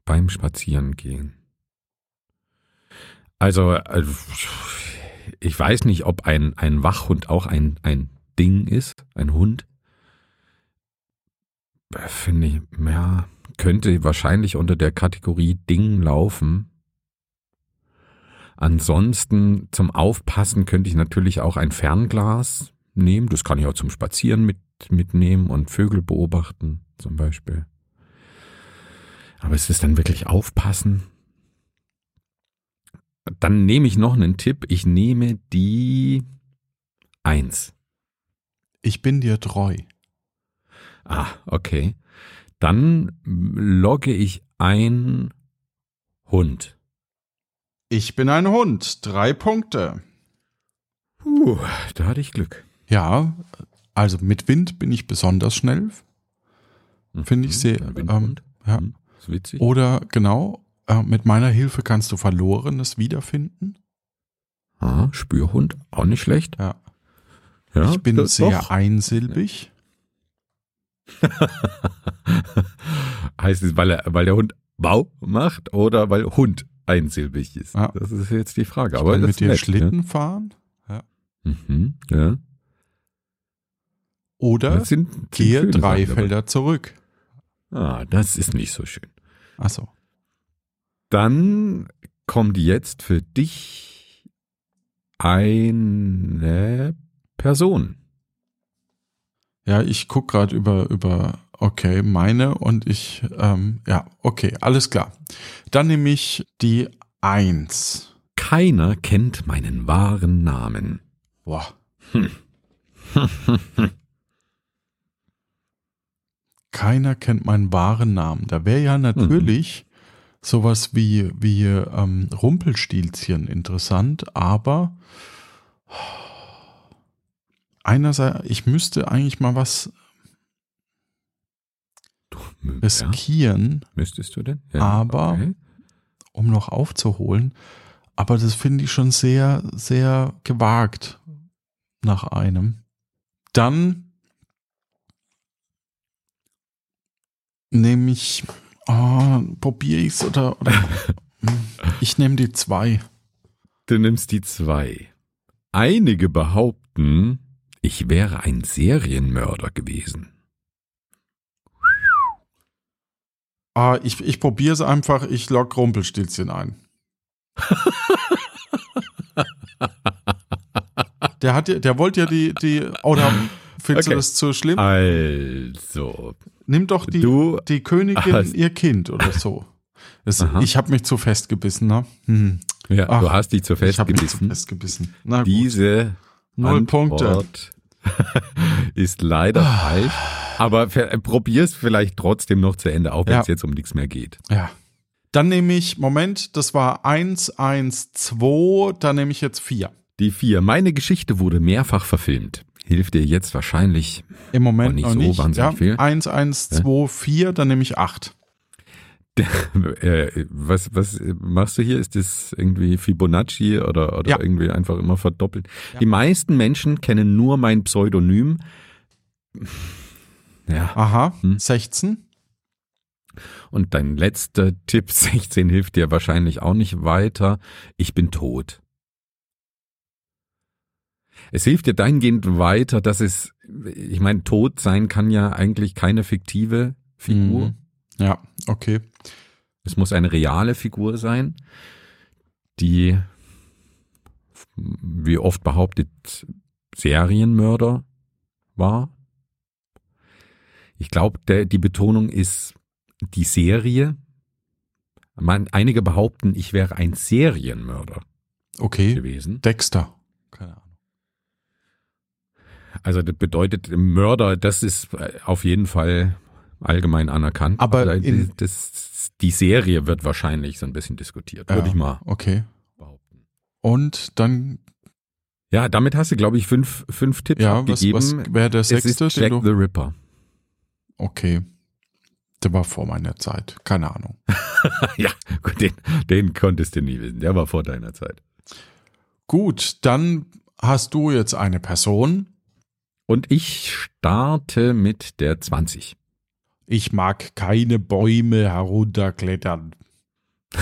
beim Spazierengehen. Also, also, ich weiß nicht, ob ein, ein Wachhund auch ein, ein Ding ist, ein Hund. Äh, Finde ich, ja, könnte wahrscheinlich unter der Kategorie Ding laufen. Ansonsten zum Aufpassen könnte ich natürlich auch ein Fernglas nehmen. Das kann ich auch zum Spazieren mit, mitnehmen und Vögel beobachten zum Beispiel. Aber ist es dann wirklich aufpassen? Dann nehme ich noch einen Tipp. Ich nehme die eins. Ich bin dir treu. Ah, okay. Dann logge ich ein Hund. Ich bin ein Hund. Drei Punkte. Puh, da hatte ich Glück. Ja, also mit Wind bin ich besonders schnell. Finde ich sehr, Ja, ähm, ja. Hm, Ist witzig. Oder genau, äh, mit meiner Hilfe kannst du Verlorenes wiederfinden. Ah, Spürhund, auch nicht schlecht. Ja. Ja, ich bin sehr doch. einsilbig. Heißt es, weil, er, weil der Hund Bau macht oder weil Hund einsilbig ist? Ja. Das ist jetzt die Frage. Ich Aber mit dir nett, Schlitten fahren. Ja. Mhm, ja. Oder sind, sind gehe drei Felder zurück. Ah, das ist nicht so schön. Achso. Dann kommt jetzt für dich eine Person. Ja, ich guck gerade über, über, okay, meine und ich, ähm, ja, okay, alles klar. Dann nehme ich die Eins. Keiner kennt meinen wahren Namen. Boah. Keiner kennt meinen wahren Namen. Da wäre ja natürlich sowas wie, wie ähm, Rumpelstilzchen interessant, aber einerseits, ich müsste eigentlich mal was Du, ja, riskieren, müsstest du denn? Aber- okay. um noch aufzuholen. Aber das finde ich schon sehr, sehr gewagt nach einem. Dann nehme ich, oh, probiere ich es oder, oder ich nehme die zwei. Du nimmst die zwei. Einige behaupten, ich wäre ein Serienmörder gewesen. Ah, ich ich probiere es einfach, ich lock Rumpelstilzchen ein. Der hat ja, der wollte ja die, die, oder findest Okay. du das zu schlimm? Also, Nimm doch die, Du die Königin hast- ihr Kind oder so. Das, ich habe mich zu fest gebissen, ne? Hm. ja, Ach, du hast dich zu fest ich habe mich zu gebissen. fest gebissen. Na gut. Diese Null Punkte. Ist leider falsch. Aber äh, probier's vielleicht trotzdem noch zu Ende, auch wenn Ja. es jetzt um nichts mehr geht. Ja. Dann nehme ich, Moment, das war 1, 1, 2, dann nehme ich jetzt 4. Die vier. Meine Geschichte wurde mehrfach verfilmt. Hilft dir jetzt wahrscheinlich. Im Moment Oh, nicht noch so nicht. wahnsinnig Ja, viel. 1, 1, Ja. 2, 4, dann nehme ich 8. äh, was, was machst du hier? Ist das irgendwie Fibonacci oder, oder Ja. irgendwie einfach immer verdoppelt? Die meisten Menschen kennen nur mein Pseudonym. Ja. Aha, Hm. 16. Und dein letzter Tipp 16 hilft dir wahrscheinlich auch nicht weiter. Ich bin tot. Es hilft dir dahingehend weiter, dass es, ich meine, tot sein kann ja eigentlich keine fiktive Figur. Mhm. Ja, okay. Es muss eine reale Figur sein, die, wie oft behauptet, Serienmörder war. Ich glaube, die Betonung ist die Serie. Man, einige behaupten, ich wäre ein Serienmörder Okay. gewesen. Dexter. Also das bedeutet, Mörder, das ist auf jeden Fall allgemein anerkannt. Aber die, in- das, die Serie wird wahrscheinlich so ein bisschen diskutiert, würde Ja, ich mal Okay. behaupten. Und dann, Ja, damit hast du, glaube ich, fünf, fünf Tipps ja, was, abgegeben. was wäre der es sechste? ist den Jack the Ripper. okay. Der war vor meiner Zeit. Keine Ahnung. ja, gut, den, den konntest du nie wissen. Der war vor deiner Zeit. Gut, dann hast du jetzt eine Person. Und ich starte mit der 20. Ich mag keine Bäume herunterklettern.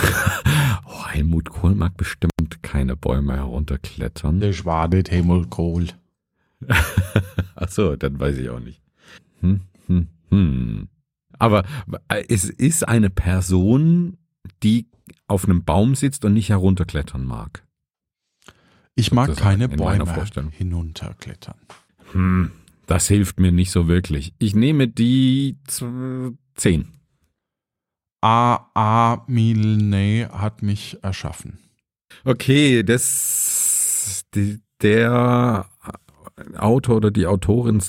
Oh, Helmut Kohl mag bestimmt keine Bäume herunterklettern. Das war nicht Himmelkohl. Ach so, dann weiß ich auch nicht. Hm, hm, hm. Aber es ist eine Person, die auf einem Baum sitzt und nicht herunterklettern mag. Ich mag keine Bäume hinunterklettern. Hm, das hilft mir nicht so wirklich. Ich nehme die z- 10. A. A. Milne hat mich erschaffen. Okay, das die, der Autor oder die Autorin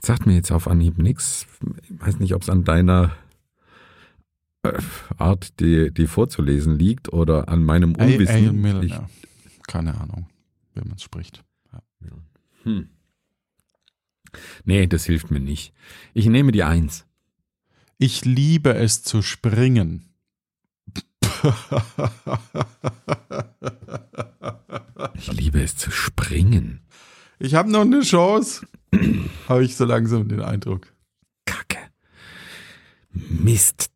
sagt mir jetzt auf Anhieb nichts. Ich weiß nicht, ob es an deiner äh, Art, die, die vorzulesen liegt oder an meinem A. A. Unwissen. Milne. Ich, Keine Ahnung, wie man es spricht. Hm. Nee, das hilft mir nicht. Ich nehme die Eins. Ich liebe es zu springen. Ich liebe es zu springen. Ich habe noch eine Chance. habe ich so langsam den Eindruck. Kacke. Mist.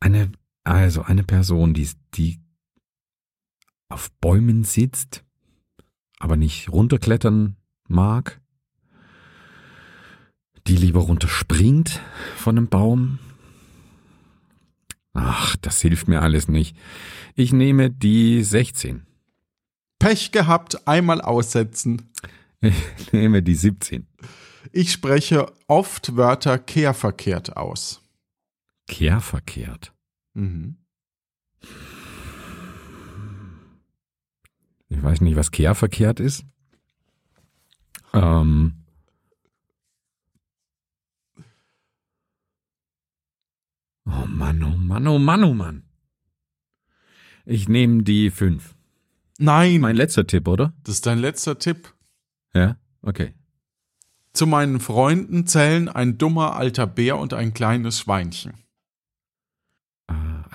Eine, also eine Person, die, die auf Bäumen sitzt, aber nicht runterklettern mag, die lieber runterspringt von einem Baum. Ach, das hilft mir alles nicht. Ich nehme die 16. Pech gehabt, einmal aussetzen. Ich nehme die 17. Ich spreche oft Wörter kehrverkehrt aus. Kehrverkehrt. Mhm. Ich weiß nicht, was kehrverkehrt ist. Ähm. Oh Mann, oh Mann, oh Mann, oh Mann. Ich nehme die fünf. Nein, Mein letzter Tipp, oder? das ist dein letzter Tipp. Ja, okay. Zu meinen Freunden zählen ein dummer alter Bär und ein kleines Schweinchen.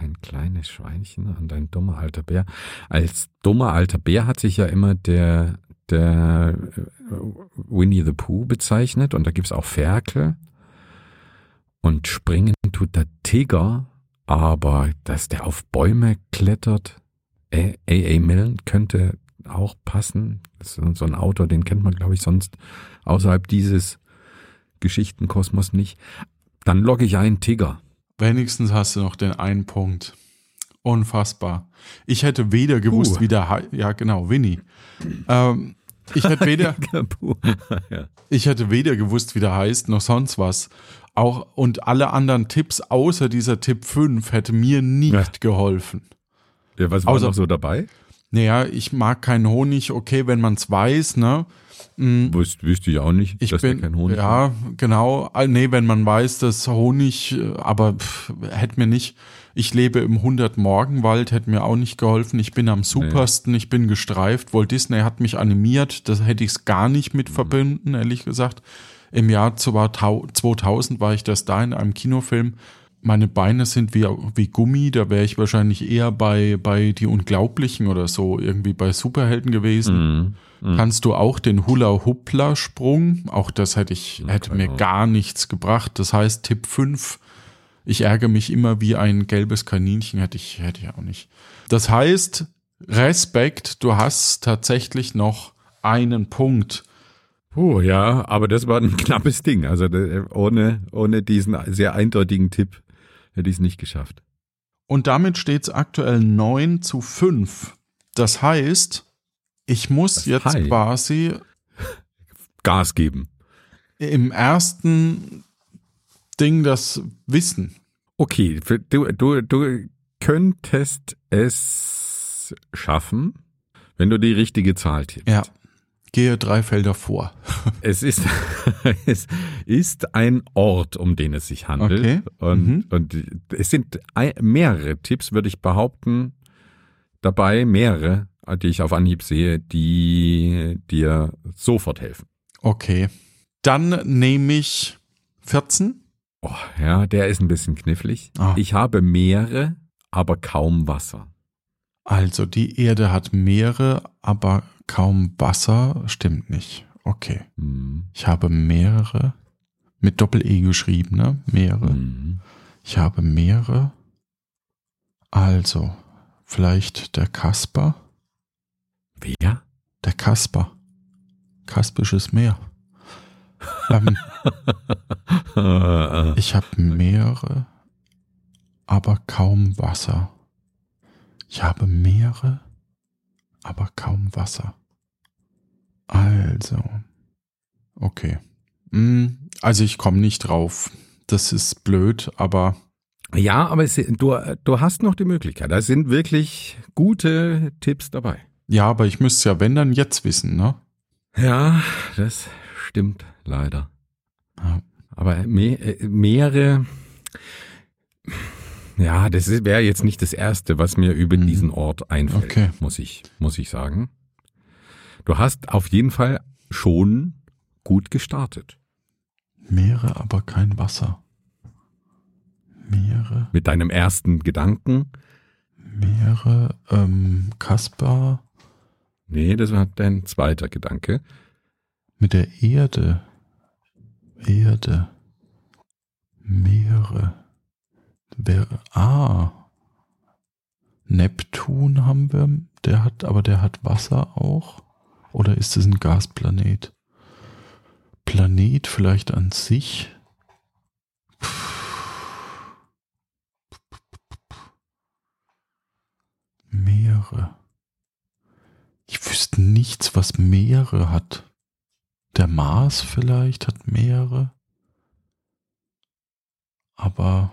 Ein kleines Schweinchen und ein dummer alter Bär. Als dummer alter Bär hat sich ja immer der, der äh, Winnie the Pooh bezeichnet und da gibt's auch Ferkel. Und springen tut der Tiger, aber dass der auf Bäume klettert, A. A. Milne könnte auch passen. Das ist so ein Autor, den kennt man, glaube ich, sonst außerhalb dieses Geschichtenkosmos nicht. Dann logge ich ein Tiger. Wenigstens hast du noch den einen Punkt. Unfassbar. Ich hätte weder gewusst, Puh. wie der heißt. Ja, genau, Winnie. Ähm, ich hätte weder, ich hätte weder gewusst, wie der heißt, noch sonst was. Auch, und alle anderen Tipps außer dieser Tipp 5 hätte mir nicht Ja. geholfen. ja, was war Außer- noch so dabei? Naja, ich mag keinen Honig, okay, wenn man es weiß, ne? Wüsste, wüsste ich auch nicht, Ich dass bin, kein Honig ja, genau. Ah, Nee, wenn man weiß, dass Honig, aber pff, hätte mir nicht, ich lebe im 100 Morgenwald, hätte mir auch nicht geholfen. Ich bin am supersten, ich bin gestreift. Walt Disney hat mich animiert, das hätte ich es gar nicht mit verbinden, ehrlich gesagt. Im Jahr 2000 war ich das da in einem Kinofilm. Meine Beine sind wie, wie Gummi, da wäre ich wahrscheinlich eher bei, bei Die Unglaublichen oder so, irgendwie bei Superhelden gewesen. Mhm. Kannst du auch den Hula-Hoopla-Sprung? Auch das hätte ich, hätte mir keine gar nichts gebracht. Das heißt, Tipp 5, ich ärgere mich immer wie ein gelbes Kaninchen, hätte ich, hätte ich auch nicht. Das heißt, Respekt, du hast tatsächlich noch einen Punkt. Puh, ja, aber das war ein knappes Ding. Also äh, ohne, ohne diesen sehr eindeutigen Tipp hätte ich es nicht geschafft. Und damit steht es aktuell 9 zu 5. Das heißt, ich muss Das jetzt heißt- quasi Gas geben. im ersten Ding das wissen. Okay, du, du, du könntest es schaffen, wenn du die richtige Zahl tippst. Ja. Gehe drei Felder vor. Es ist, es ist ein Ort, um den es sich handelt. Okay. Und, Mhm. und es sind mehrere Tipps, würde ich behaupten, dabei, mehrere, die ich auf Anhieb sehe, die dir sofort helfen. Okay. Dann nehme ich 14. Oh, ja, der ist ein bisschen knifflig. Ah. Ich habe Meere, aber kaum Wasser. Also die Erde hat Meere, aber kaum Wasser. Stimmt nicht. Okay. Hm. Ich habe mehrere. Mit Doppel-E geschrieben, ne? Meere. Hm. Ich habe Meere. Also, vielleicht der Kasper. Wer? Der Kasper. Kaspisches Meer. ähm, Äh, ich habe Meere, aber kaum Wasser. Ich habe Meere, aber kaum Wasser. Also, okay. Hm, Also ich komme nicht drauf. Das ist blöd, aber ja, aber es, du, du hast noch die Möglichkeit. Da sind wirklich gute Tipps dabei. ja, aber ich müsste ja, wenn dann jetzt wissen, ne? Ja, das stimmt leider. Ja. Aber Me äh, Meere, ja, das wäre jetzt nicht das Erste, was mir über Mhm. diesen Ort einfällt, Okay. muss ich, muss ich sagen. Du hast auf jeden Fall schon gut gestartet. Meere, aber kein Wasser. Meere, Mit deinem ersten Gedanken. Meere, ähm, Kasper Nee, das war dein zweiter Gedanke. mit der Erde. Erde. Meere. Wäre, ah. Neptun haben wir, der hat, aber der hat Wasser auch. Oder ist es ein Gasplanet? Planet vielleicht an sich? Meere. Ich wüsste nichts, was Meere hat. Der Mars vielleicht hat Meere. Aber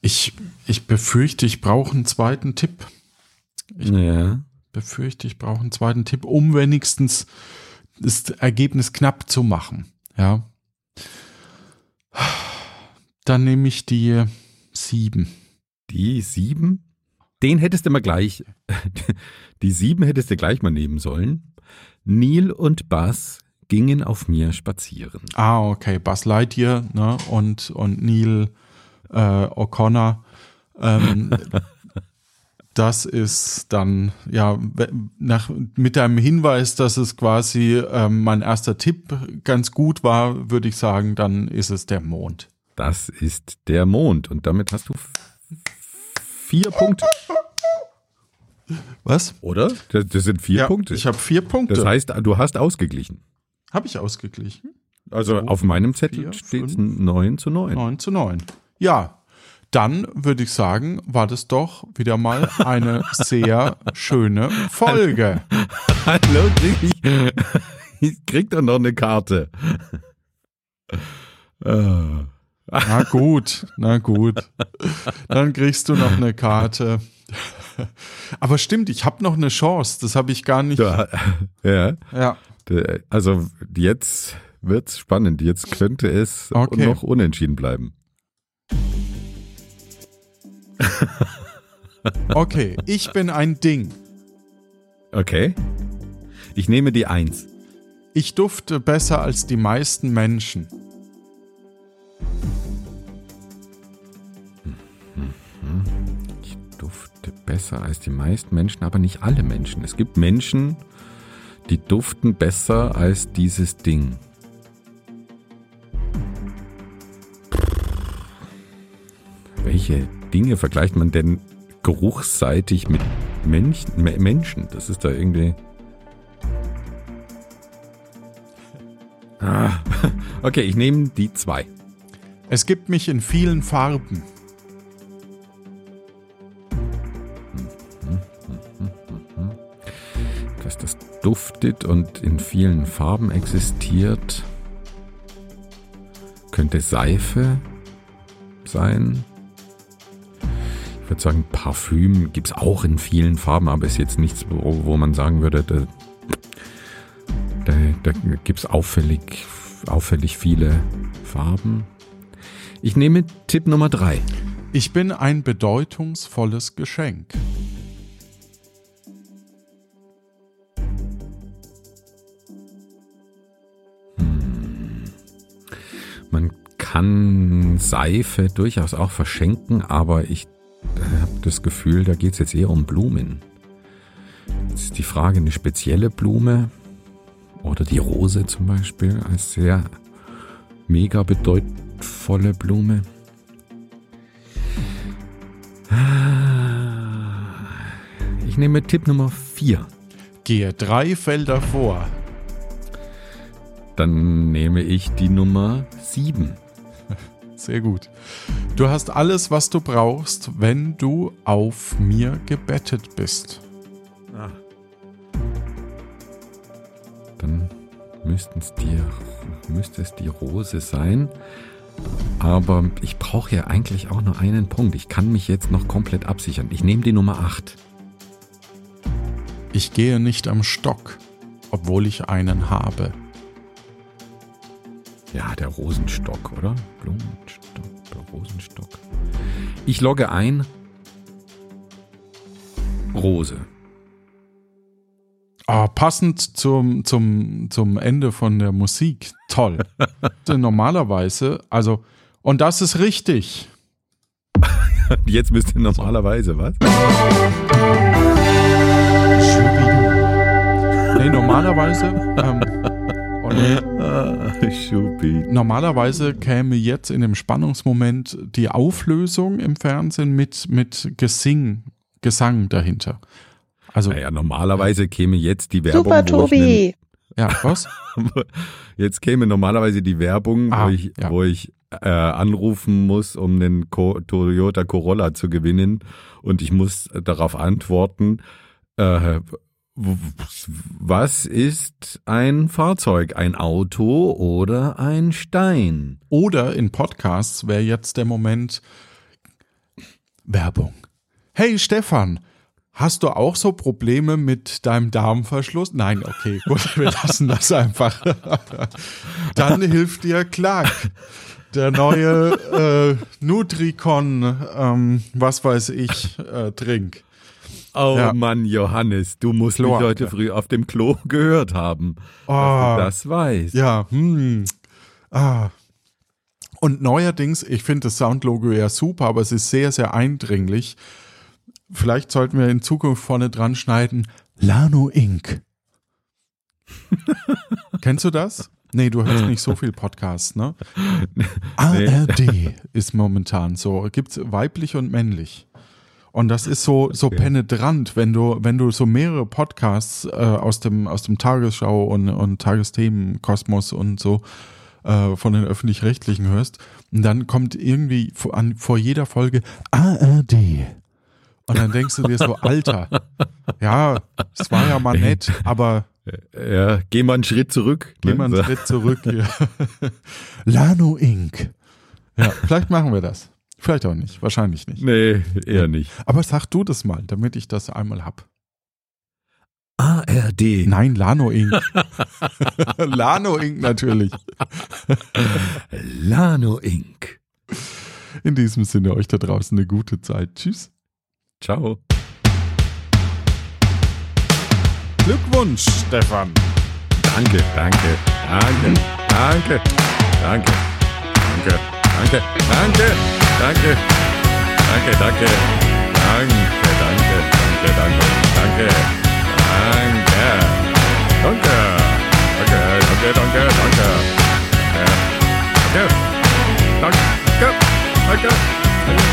ich, ich befürchte, ich brauche einen zweiten Tipp. Ich- Ja. Befürchte, ich brauche einen zweiten Tipp, um wenigstens das Ergebnis knapp zu machen. Ja. Dann nehme ich die sieben. Die sieben, den hättest du mal gleich, die sieben hättest du gleich mal nehmen sollen. Neil und Buzz gingen auf mir spazieren. Ah, okay. Buzz Lightyear ne? und, und Neil äh, O'Connor. Ähm, das ist dann, ja, nach, mit einem Hinweis, dass es quasi ähm, mein erster Tipp ganz gut war, würde ich sagen, dann ist es der Mond. Das ist der Mond und damit hast du vier Punkte, Was? oder? Das, das sind vier ja, Punkte. Ich habe vier Punkte. das heißt, du hast ausgeglichen. habe ich ausgeglichen? Also Zwei, auf meinem Zettel steht es fünf, 9 zu 9. 9 zu 9. Ja, dann würde ich sagen, war das doch wieder mal eine sehr schöne Folge. Hallo, krieg ich, ich krieg doch noch eine Karte. Ah. Na gut, na gut. Dann kriegst du noch eine Karte. Aber stimmt, ich habe noch eine Chance. Das habe ich gar nicht. Ja, ja. Ja. Also jetzt wird's spannend. Jetzt könnte es Okay. noch unentschieden bleiben. Okay, ich bin ein Ding. Okay. Ich nehme die Eins. Ich dufte besser als die meisten Menschen. Ich dufte besser als die meisten Menschen, aber nicht alle Menschen. Es gibt Menschen, die duften besser als dieses Ding. Welche Dinge vergleicht man denn geruchsseitig mit Mensch, Me- Menschen? Das ist da irgendwie. Ah, okay, ich nehme die zwei. Es gibt mich in vielen Farben. dass das duftet und in vielen Farben existiert. Könnte Seife sein. Würde sagen, Parfüm gibt es auch in vielen Farben, aber ist jetzt nichts, wo, wo man sagen würde, da, da, da gibt es auffällig, auffällig viele Farben. Ich nehme Tipp Nummer drei. Ich bin ein bedeutungsvolles Geschenk. Man kann Seife durchaus auch verschenken, aber ich das Gefühl, da geht es jetzt eher um Blumen. Jetzt ist die Frage, eine spezielle Blume oder die Rose zum Beispiel als sehr mega bedeutvolle Blume. Ich nehme Tipp Nummer 4. Gehe drei Felder vor. Dann nehme ich die Nummer 7. Sehr gut. Du hast alles, was du brauchst, wenn du auf mir gebettet bist. Dann müssten es die, müsste es die Rose sein. Aber ich brauche ja eigentlich auch nur einen Punkt. Ich kann mich jetzt noch komplett absichern. Ich nehme die Nummer 8. Ich gehe nicht am Stock, obwohl ich einen habe. Ja, der Rosenstock, oder? Blumenstock, Rosenstock. Ich logge ein. Rose. Ah, passend zum, zum, zum Ende von der Musik. Toll. Normalerweise, also, und das ist richtig. Jetzt müsste normalerweise, was? Nee, normalerweise, ähm, Ah, Schupi. normalerweise käme jetzt in dem Spannungsmoment die Auflösung im Fernsehen mit, mit Gesing, Gesang dahinter. Also, Naja, normalerweise käme jetzt die Werbung. Super, wo ich einen- Tobi. ja, was? Jetzt käme normalerweise die Werbung, Ah, wo ich, ja. wo ich äh, anrufen muss, um den Co Toyota Corolla zu gewinnen. Und ich muss darauf antworten, äh, was ist ein Fahrzeug? Ein Auto oder ein Stein? Oder in Podcasts wäre jetzt der Moment Werbung. Hey Stefan, hast du auch so Probleme mit deinem Darmverschluss? Nein, okay, gut, wir lassen das einfach. Dann hilft dir Clark. Der neue äh, Nutricon, ähm, was weiß ich, äh, Trink. Oh Ja. Mann, Johannes, du musst mich Klo- heute früh auf dem Klo gehört haben, Oh, dass du das weißt. Ja, hm. Ah. Und neuerdings, ich finde das Soundlogo ja super, aber es ist sehr, sehr eindringlich. Vielleicht sollten wir in Zukunft vorne dran schneiden. Lano Inc. Kennst du das? Nee, du hörst nicht so viel Podcasts, ne? ARD ist momentan so. Gibt's weiblich und männlich. Und das ist so, so Okay. penetrant, wenn du, wenn du so mehrere Podcasts äh, aus dem, aus dem Tagesschau und, und Tagesthemenkosmos und so äh, von den öffentlich-rechtlichen hörst. Und dann kommt irgendwie vor, an, vor jeder Folge ARD. Und dann denkst du dir so, Alter, ja, es war ja mal nett, aber Ja, geh mal einen Schritt zurück. geh ne? mal einen. Schritt zurück hier. Lano Inc. Ja, vielleicht machen wir das. Vielleicht auch nicht, wahrscheinlich nicht. Nee, eher nicht. Aber sag du das mal, damit ich das einmal hab. ARD. Nein, Lano Inc. Lano Inc. natürlich. Lano Inc. In diesem Sinne euch da draußen eine gute Zeit. Tschüss. Ciao. Glückwunsch, Stefan. Danke, danke, danke, danke, danke, danke, danke, danke danke. Danke, danke. Danke, danke, danke, danke, danke. Danke. Danke. Danke, danke, danke, danke. Danke. Danke. Danke. Danke.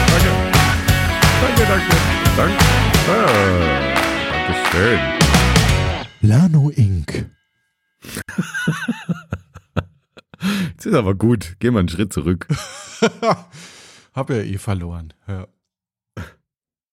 Danke. Danke, danke. Danke. Dankeschön. Lano Inc. Jetzt ist aber gut. Geh mal einen Schritt zurück. Hab ja eh verloren. Ja.